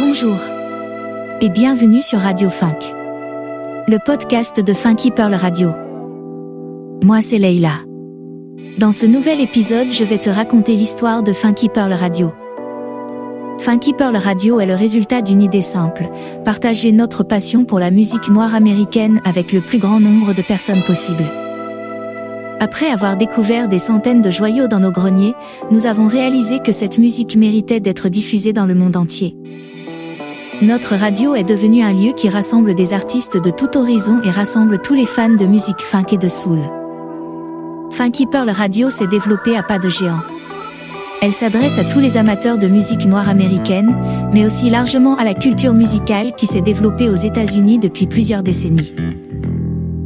Bonjour et bienvenue sur Radio Funk, le podcast de Funky Pearl Radio. Moi c'est Leila. Dans ce nouvel épisode, je vais te raconter l'histoire de Funky Pearl Radio. Funky Pearl Radio est le résultat d'une idée simple, partager notre passion pour la musique noire américaine avec le plus grand nombre de personnes possible. Après avoir découvert des centaines de joyaux dans nos greniers, nous avons réalisé que cette musique méritait d'être diffusée dans le monde entier. Notre radio est devenue un lieu qui rassemble des artistes de tout horizon et rassemble tous les fans de musique funk et de soul. Funky Pearl Radio s'est développée à pas de géant. Elle s'adresse à tous les amateurs de musique noire américaine, mais aussi largement à la culture musicale qui s'est développée aux États-Unis depuis plusieurs décennies.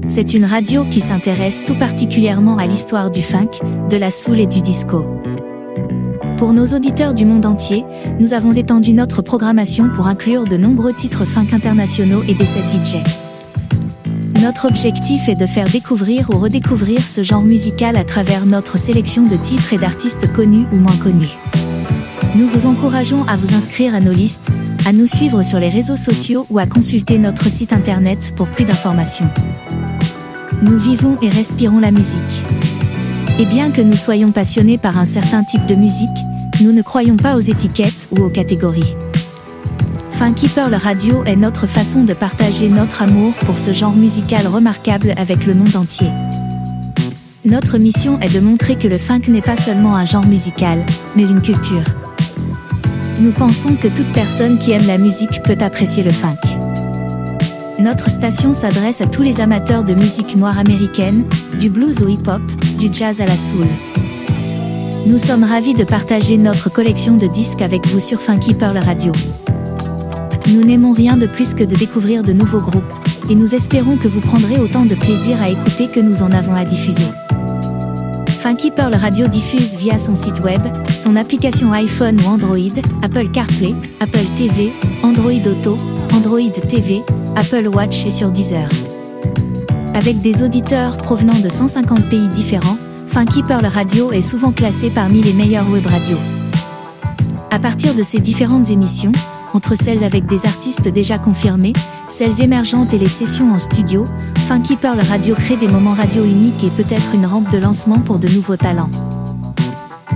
C'est une radio qui s'intéresse tout particulièrement à l'histoire du funk, de la soul et du disco. Pour nos auditeurs du monde entier, nous avons étendu notre programmation pour inclure de nombreux titres funk internationaux et des sets DJ. Notre objectif est de faire découvrir ou redécouvrir ce genre musical à travers notre sélection de titres et d'artistes connus ou moins connus. Nous vous encourageons à vous inscrire à nos listes, à nous suivre sur les réseaux sociaux ou à consulter notre site internet pour plus d'informations. Nous vivons et respirons la musique. Et bien que nous soyons passionnés par un certain type de musique, nous ne croyons pas aux étiquettes ou aux catégories. Funky Pearl Radio est notre façon de partager notre amour pour ce genre musical remarquable avec le monde entier. Notre mission est de montrer que le funk n'est pas seulement un genre musical, mais une culture. Nous pensons que toute personne qui aime la musique peut apprécier le funk. Notre station s'adresse à tous les amateurs de musique noire américaine, du blues au hip-hop, du jazz à la soul. Nous sommes ravis de partager notre collection de disques avec vous sur Funky Pearl Radio. Nous n'aimons rien de plus que de découvrir de nouveaux groupes, et nous espérons que vous prendrez autant de plaisir à écouter que nous en avons à diffuser. Funky Pearl Radio diffuse via son site web, son application iPhone ou Android, Apple CarPlay, Apple TV, Android Auto, Android TV, Apple Watch et sur Deezer. Avec des auditeurs provenant de 150 pays différents, Funky Pearl Radio est souvent classé parmi les meilleures web radios. À partir de ces différentes émissions, entre celles avec des artistes déjà confirmés, celles émergentes et les sessions en studio, Funky Pearl Radio crée des moments radio uniques et peut-être une rampe de lancement pour de nouveaux talents.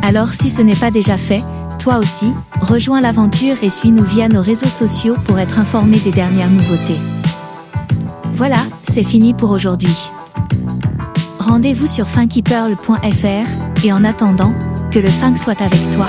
Alors si ce n'est pas déjà fait, toi aussi, rejoins l'aventure et suis-nous via nos réseaux sociaux pour être informé des dernières nouveautés. Voilà, c'est fini pour aujourd'hui. Rendez-vous sur funkypearl.fr et en attendant, que le funk soit avec toi.